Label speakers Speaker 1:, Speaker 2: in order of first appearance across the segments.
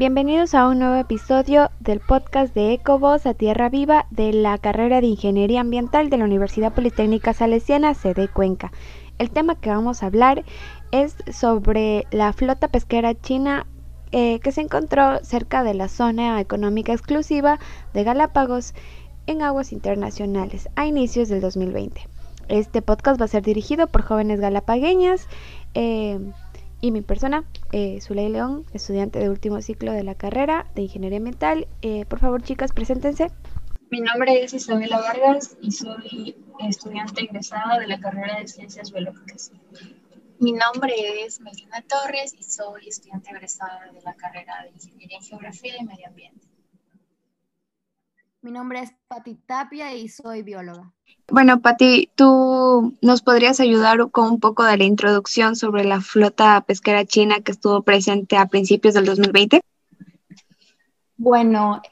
Speaker 1: Bienvenidos a un nuevo episodio del podcast de Ecovoz a Tierra Viva de la carrera de Ingeniería Ambiental de la Universidad Politécnica Salesiana, sede Cuenca. El tema que vamos a hablar es sobre la flota pesquera china eh, que se encontró cerca de la zona económica exclusiva de Galápagos en aguas internacionales a inicios del 2020. Este podcast va a ser dirigido por jóvenes galapagueñas. Eh, y mi persona, eh, Zuley León, estudiante de último ciclo de la carrera de Ingeniería Ambiental. Eh, por favor, chicas, preséntense.
Speaker 2: Mi nombre es Isabela Vargas y soy estudiante egresada de la carrera de Ciencias Biológicas.
Speaker 3: Mi nombre es Melina Torres y soy estudiante egresada de la carrera de Ingeniería en Geografía y Medio Ambiente.
Speaker 4: Mi nombre es Pati Tapia y soy bióloga.
Speaker 1: Bueno, Pati, ¿tú nos podrías ayudar con un poco de la introducción sobre la flota pesquera china que estuvo presente a principios del 2020?
Speaker 4: Bueno,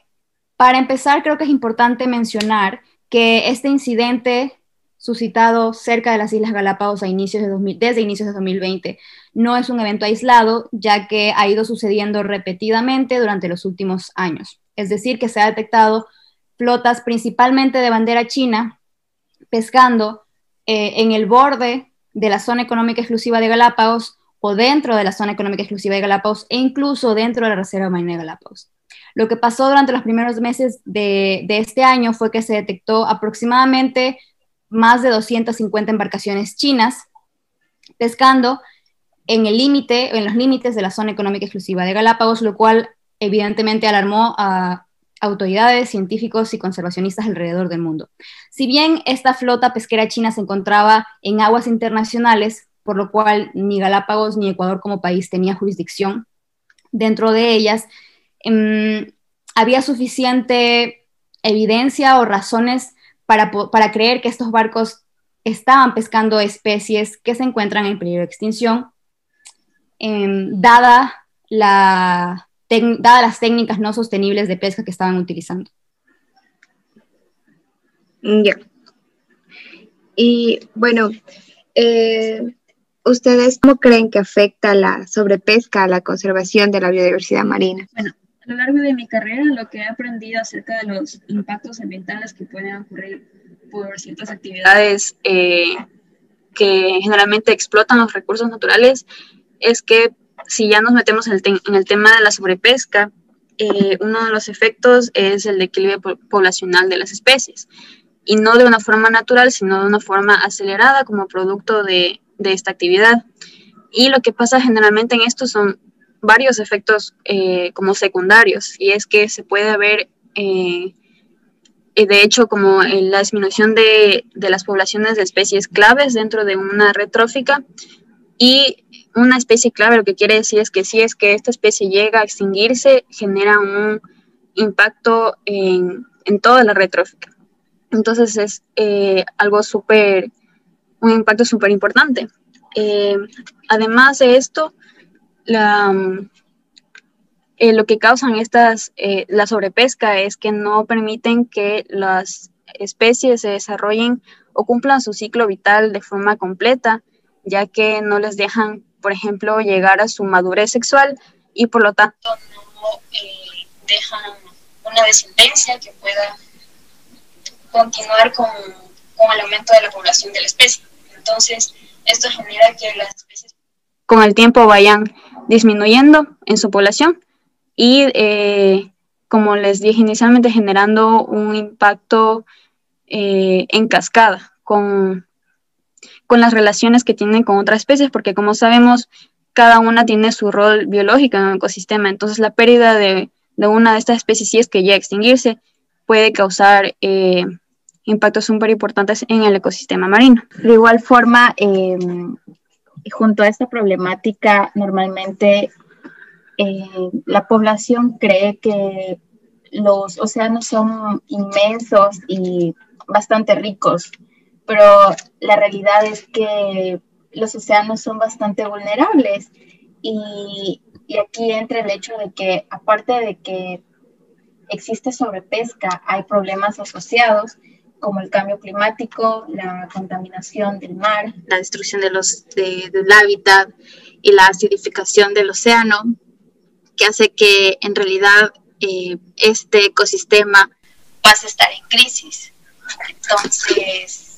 Speaker 4: para empezar, creo que es importante mencionar que este incidente suscitado cerca de las Islas Galápagos a inicios de desde inicios de 2020 no es un evento aislado, ya que ha ido sucediendo repetidamente durante los últimos años. Es decir, que se ha detectado flotas principalmente de bandera china pescando eh, en el borde de la zona económica exclusiva de Galápagos o dentro de la zona económica exclusiva de Galápagos e incluso dentro de la Reserva Marina de Galápagos. Lo que pasó durante los primeros meses de, de este año fue que se detectó aproximadamente más de 250 embarcaciones chinas pescando en el límite, en los límites de la zona económica exclusiva de Galápagos, lo cual evidentemente alarmó a autoridades, científicos y conservacionistas alrededor del mundo. Si bien esta flota pesquera china se encontraba en aguas internacionales, por lo cual ni Galápagos ni Ecuador como país tenía jurisdicción dentro de ellas, em, había suficiente evidencia o razones para, creer que estos barcos estaban pescando especies que se encuentran en peligro de extinción, em, dada la dadas las técnicas no sostenibles de pesca que estaban utilizando.
Speaker 1: Ya. Y bueno, eh, ¿ustedes cómo creen que afecta la sobrepesca a la conservación de la biodiversidad marina?
Speaker 2: Bueno, a lo largo de mi carrera lo que he aprendido acerca de los impactos ambientales que pueden ocurrir por ciertas actividades eh, que generalmente explotan los recursos naturales es que si ya nos metemos en el, tema de la sobrepesca, eh, uno de los efectos es el equilibrio poblacional de las especies, y no de una forma natural, sino de una forma acelerada como producto de, esta actividad. Y lo que pasa generalmente en esto son varios efectos eh, como secundarios, y es que se puede haber, eh, de hecho, como la disminución de, de, las poblaciones de especies claves dentro de una red trófica, y una especie clave lo que quiere decir es que si es que esta especie llega a extinguirse, genera un impacto en, toda la red trófica. Entonces es eh, algo súper, un impacto súper importante. Eh, además de esto, eh, lo que causan estas, la sobrepesca es que no permiten que las especies se desarrollen o cumplan su ciclo vital de forma completa, ya que no les dejan por ejemplo, llegar a su madurez sexual y por lo tanto no eh, dejan una descendencia que pueda continuar con, con el aumento de la población de la especie. Entonces, esto genera que las especies con el tiempo vayan disminuyendo en su población y, eh, como les dije inicialmente, generando un impacto eh, en cascada con con las relaciones que tienen con otras especies, porque como sabemos, cada una tiene su rol biológico en el ecosistema. Entonces, la pérdida de, una de estas especies, si es que ya extinguirse, puede causar eh, impactos súper importantes en el ecosistema marino.
Speaker 3: De igual forma, em, junto a esta problemática, normalmente eh, la población cree que los océanos son inmensos y bastante ricos pero la realidad es que los océanos son bastante vulnerables y, aquí entra el hecho de que aparte de que existe sobrepesca, hay problemas asociados como el cambio climático, la contaminación del mar,
Speaker 2: la destrucción de los, del hábitat y la acidificación del océano,
Speaker 3: que hace que en realidad eh, este ecosistema pase a estar en crisis. Entonces,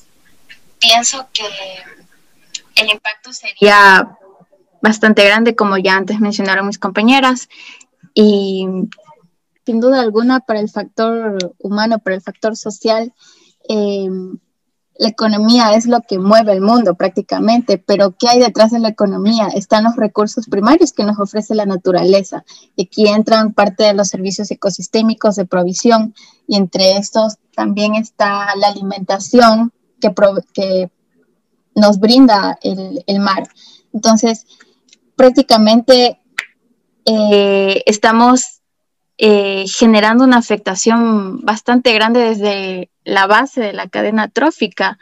Speaker 3: pienso que el impacto sería bastante grande, como ya antes mencionaron mis compañeras, y sin duda alguna para el factor humano, para el factor social, eh, la economía es lo que mueve el mundo prácticamente, pero ¿qué hay detrás de la economía? Están los recursos primarios que nos ofrece la naturaleza. Y aquí entran parte de los servicios ecosistémicos de provisión y entre estos también está la alimentación que, nos brinda el, el, mar. Entonces, prácticamente eh, estamos eh, generando una afectación bastante grande desde la base de la cadena trófica.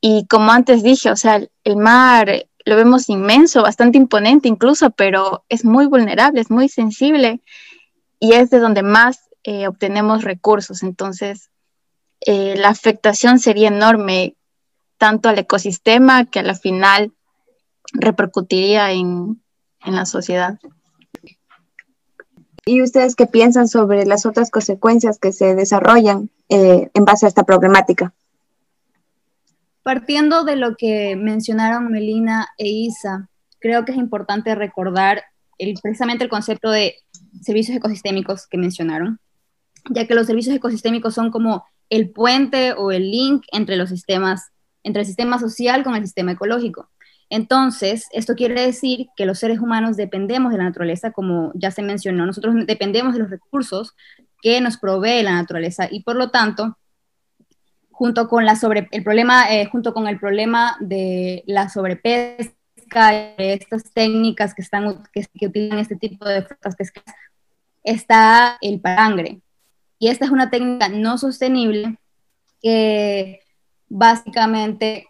Speaker 3: Y como antes dije, o sea, el mar lo vemos inmenso, bastante imponente incluso, pero es muy vulnerable, es muy sensible y es de donde más eh, obtenemos recursos. Entonces, eh, la afectación sería enorme tanto al ecosistema que a la final repercutiría en, en la sociedad.
Speaker 1: ¿Y ustedes qué piensan sobre las otras consecuencias que se desarrollan eh, en base a esta problemática?
Speaker 4: Partiendo de lo que mencionaron Melina e Isa, creo que es importante recordar el, precisamente el concepto de servicios ecosistémicos que mencionaron, ya que los servicios ecosistémicos son como el puente o el link entre los sistemas, entre el sistema social con el sistema ecológico. Entonces, esto quiere decir que los seres humanos dependemos de la naturaleza, como ya se mencionó, nosotros dependemos de los recursos que nos provee la naturaleza y por lo tanto, junto con, la sobre, el, problema, eh, junto con el problema de la sobrepesca, de estas técnicas que, están, que, utilizan este tipo de frutas pescadas, está el parangre. Y esta es una técnica no sostenible que básicamente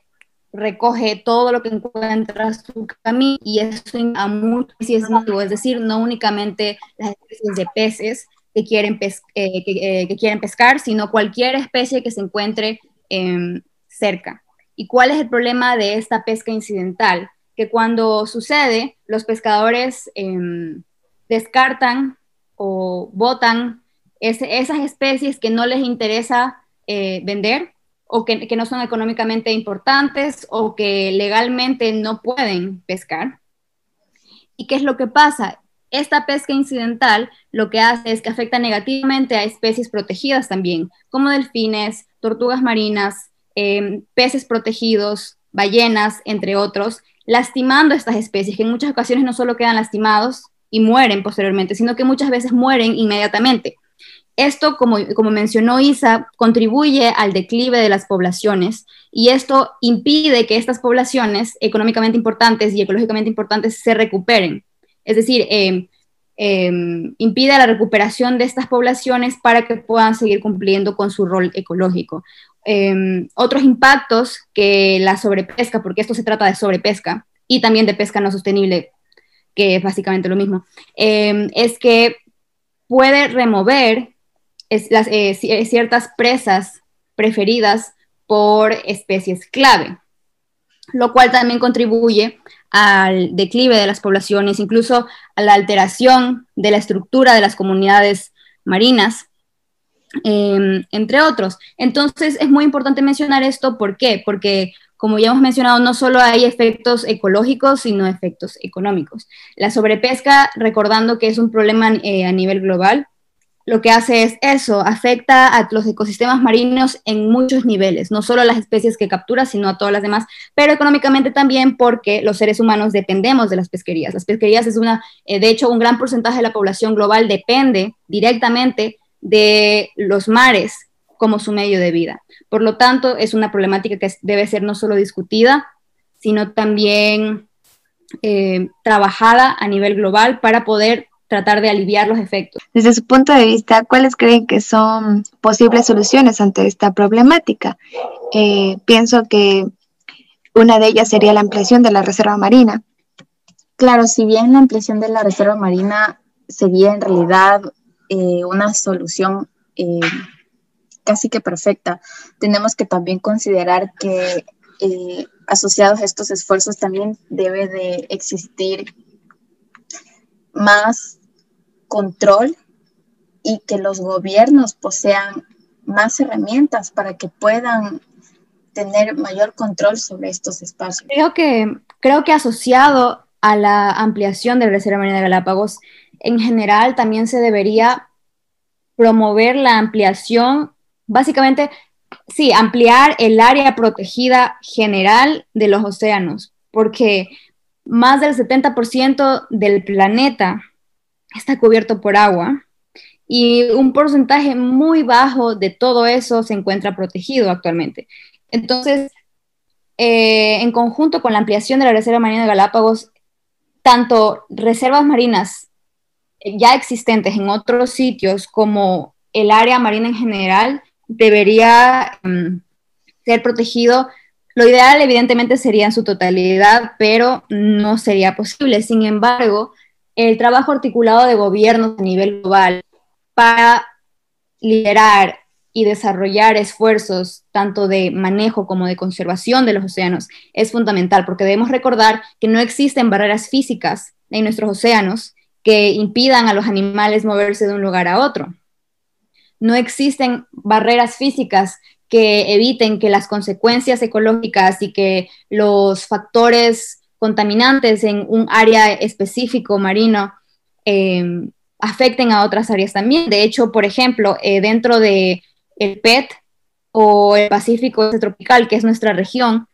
Speaker 4: recoge todo lo que encuentra su camino y eso a muchas especies, es decir, no únicamente las especies de peces que quieren, eh, eh, que, quieren pescar, sino cualquier especie que se encuentre em, cerca. ¿Y cuál es el problema de esta pesca incidental? Que cuando sucede, los pescadores em, descartan o botan esas especies que no les interesa eh, vender o que, no son económicamente importantes o que legalmente no pueden pescar. ¿Y qué es lo que pasa? Esta pesca incidental lo que hace es que afecta negativamente a especies protegidas también, como delfines, tortugas marinas, em, peces protegidos, ballenas, entre otros, lastimando a estas especies que en muchas ocasiones no solo quedan lastimados y mueren posteriormente, sino que muchas veces mueren inmediatamente. Esto, como, como mencionó Isa, contribuye al declive de las poblaciones y esto impide que estas poblaciones económicamente importantes y ecológicamente importantes se recuperen. Es decir, em, em, impide la recuperación de estas poblaciones para que puedan seguir cumpliendo con su rol ecológico. Em, otros impactos que la sobrepesca, porque esto se trata de sobrepesca y también de pesca no sostenible, que es básicamente lo mismo, es que puede remover las, eh, eh, ciertas presas preferidas por especies clave, lo cual también contribuye al declive de las poblaciones, incluso a la alteración de la estructura de las comunidades marinas, em, entre otros. Entonces es muy importante mencionar esto, ¿por qué? Porque como ya hemos mencionado, no solo hay efectos ecológicos, sino efectos económicos. La sobrepesca, recordando que es un problema eh, a nivel global, lo que hace es eso, afecta a los ecosistemas marinos en muchos niveles, no solo a las especies que captura, sino a todas las demás, pero económicamente también porque los seres humanos dependemos de las pesquerías. Las pesquerías es una, eh, de hecho, un gran porcentaje de la población global depende directamente de los mares como su medio de vida. Por lo tanto, es una problemática que debe ser no solo discutida, sino también eh, trabajada a nivel global para poder tratar de aliviar los efectos.
Speaker 1: Desde su punto de vista, ¿cuáles creen que son posibles soluciones ante esta problemática? Eh, pienso que una de ellas sería la ampliación de la reserva marina.
Speaker 3: Claro, si bien la ampliación de la reserva marina sería en realidad eh, una solución eh, casi que perfecta, tenemos que también considerar que asociados a estos esfuerzos también debe de existir más control y que los gobiernos posean más herramientas para que puedan tener mayor control sobre estos espacios.
Speaker 4: Creo que, creo que asociado a la ampliación de la Reserva Marina de Galápagos, en general también se debería promover la ampliación, básicamente, sí, ampliar el área protegida general de los océanos, porque más del 70% del planeta está cubierto por agua y un porcentaje muy bajo de todo eso se encuentra protegido actualmente. Entonces, eh, en conjunto con la ampliación de la Reserva Marina de Galápagos, tanto reservas marinas ya existentes en otros sitios como el área marina en general debería mm, ser protegido. Lo ideal evidentemente sería en su totalidad, pero no sería posible. Sin embargo, el trabajo articulado de gobiernos a nivel global para liderar y desarrollar esfuerzos tanto de manejo como de conservación de los océanos es fundamental, porque debemos recordar que no existen barreras físicas en nuestros océanos que impidan a los animales moverse de un lugar a otro. No existen barreras físicas que eviten que las consecuencias ecológicas y que los factores contaminantes en un área específico marino eh, afecten a otras áreas también. De hecho, por ejemplo, eh, dentro de el PET o el Pacífico tropical, que es nuestra región,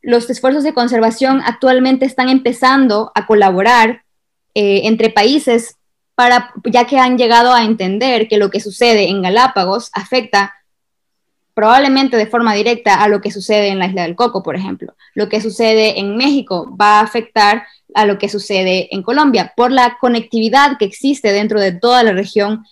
Speaker 4: los esfuerzos de conservación actualmente están empezando a colaborar eh, entre países para, ya que han llegado a entender que lo que sucede en Galápagos afecta probablemente de forma directa a lo que sucede en la isla del Coco, por ejemplo. Lo que sucede en México va a afectar a lo que sucede en Colombia por la conectividad que existe dentro de toda la región,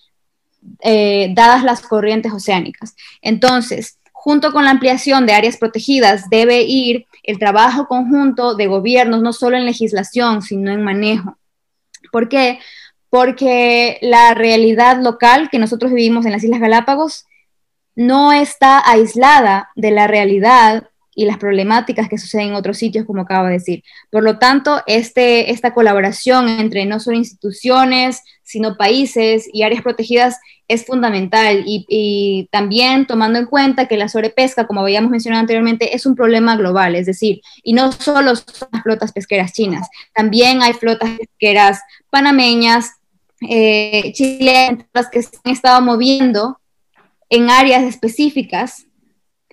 Speaker 4: eh, dadas las corrientes oceánicas. Entonces, junto con la ampliación de áreas protegidas, debe ir el trabajo conjunto de gobiernos, no solo en legislación, sino en manejo. ¿Por qué? Porque la realidad local que nosotros vivimos en las Islas Galápagos no está aislada de la realidad y las problemáticas que suceden en otros sitios, como acabo de decir. Por lo tanto, este, esta colaboración entre no solo instituciones, sino países y áreas protegidas es fundamental y, también tomando en cuenta que la sobrepesca, como habíamos mencionado anteriormente, es un problema global, es decir, y no solo son las flotas pesqueras chinas, también hay flotas pesqueras panameñas, eh, chilenas, que se han estado moviendo en áreas específicas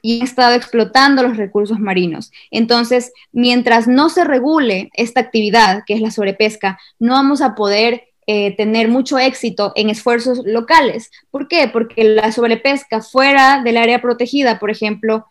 Speaker 4: y han estado explotando los recursos marinos. Entonces, mientras no se regule esta actividad, que es la sobrepesca, no vamos a poder eh, tener mucho éxito en esfuerzos locales. ¿Por qué? Porque la sobrepesca fuera del área protegida, por ejemplo,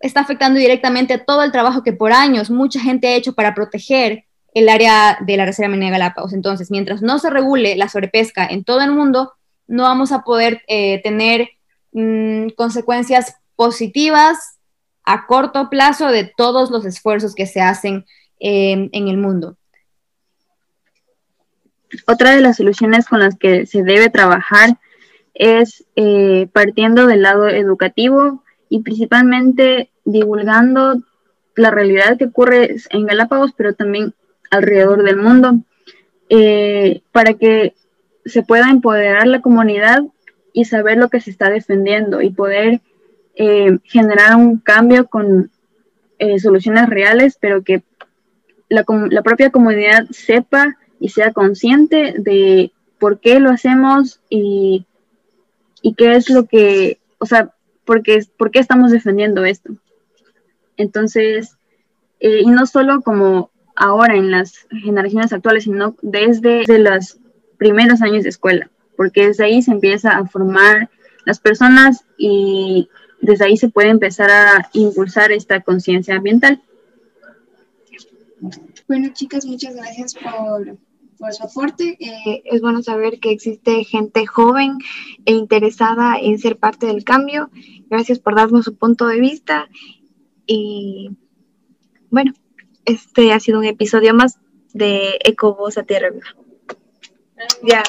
Speaker 4: está afectando directamente a todo el trabajo que por años mucha gente ha hecho para proteger el área de la Reserva Minera Galápagos. Entonces, mientras no se regule la sobrepesca en todo el mundo, no vamos a poder eh, tener mm, consecuencias positivas a corto plazo de todos los esfuerzos que se hacen en el mundo.
Speaker 2: Otra de las soluciones con las que se debe trabajar es eh, partiendo del lado educativo y principalmente divulgando la realidad que ocurre en Galápagos, pero también alrededor del mundo, eh, para que se pueda empoderar la comunidad y saber lo que se está defendiendo y poder eh, generar un cambio con eh, soluciones reales, pero que la, la, propia comunidad sepa y sea consciente de por qué lo hacemos y, y qué es lo que, o sea, por qué, estamos defendiendo esto. Entonces, eh, y no solo como ahora en las generaciones actuales, sino desde, desde los primeros años de escuela, porque desde ahí se empieza a formar las personas y desde ahí se puede empezar a impulsar esta conciencia ambiental.
Speaker 1: Bueno, chicas, muchas gracias por, su aporte. Eh, es bueno saber que existe gente joven e interesada en ser parte del cambio. Gracias por darnos su punto de vista. Y bueno, este ha sido un episodio más de Ecovoz a Tierra Viva. Ya.